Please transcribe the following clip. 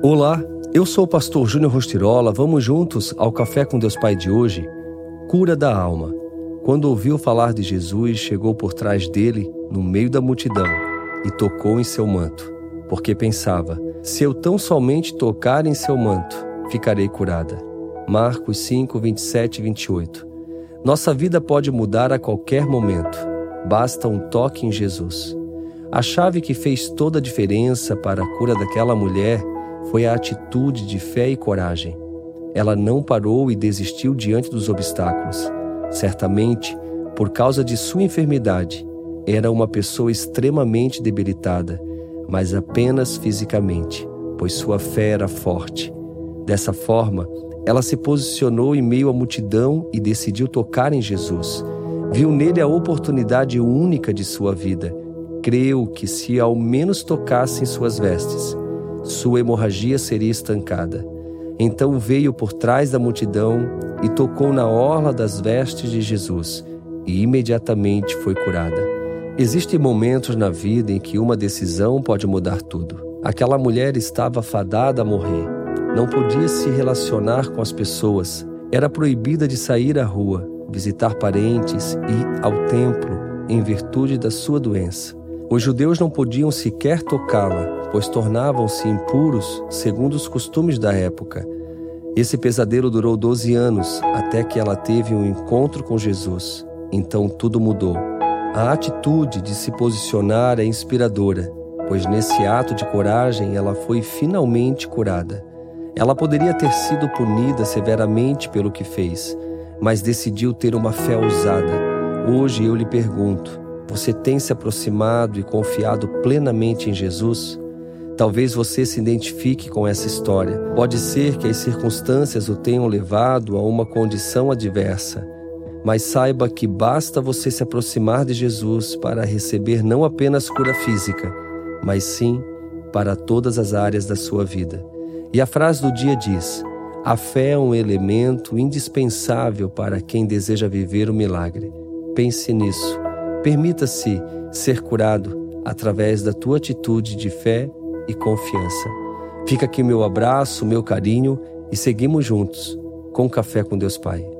Olá, eu sou o pastor Júnior Rostirola. Vamos juntos ao Café com Deus Pai de hoje? Cura da alma. Quando ouviu falar de Jesus, chegou por trás dele, no meio da multidão, e tocou em seu manto, porque pensava: se eu tão somente tocar em seu manto, ficarei curada. Marcos 5, 27 e 28. Nossa vida pode mudar a qualquer momento. Basta um toque em Jesus. A chave que fez toda a diferença para a cura daquela mulher foi a atitude de fé e coragem. Ela não parou e desistiu diante dos obstáculos. Certamente, por causa de sua enfermidade, era uma pessoa extremamente debilitada, mas apenas fisicamente, pois sua fé era forte. Dessa forma, ela se posicionou em meio à multidão e decidiu tocar em Jesus. Viu nele a oportunidade única de sua vida. Creu que, se ao menos tocasse em suas vestes, sua hemorragia seria estancada. Então veio por trás da multidão e tocou na orla das vestes de Jesus, e imediatamente foi curada. Existem momentos na vida em que uma decisão pode mudar tudo. Aquela mulher estava fadada a morrer. Não podia se relacionar com as pessoas. Era proibida de sair à rua, visitar parentes e ir ao templo em virtude da sua doença. Os judeus não podiam sequer tocá-la, pois tornavam-se impuros segundo os costumes da época. Esse pesadelo durou 12 anos até que ela teve um encontro com Jesus. Então tudo mudou. A atitude de se posicionar é inspiradora, pois nesse ato de coragem ela foi finalmente curada. Ela poderia ter sido punida severamente pelo que fez, mas decidiu ter uma fé ousada. Hoje eu lhe pergunto: você tem se aproximado e confiado plenamente em Jesus? Talvez você se identifique com essa história. Pode ser que as circunstâncias o tenham levado a uma condição adversa, mas saiba que basta você se aproximar de Jesus para receber não apenas cura física, mas sim para todas as áreas da sua vida. E a frase do dia diz: a fé é um elemento indispensável para quem deseja viver o milagre. Pense nisso. Permita-se ser curado através da tua atitude de fé e confiança. Fica aqui meu abraço, meu carinho e seguimos juntos com Café com Deus Pai.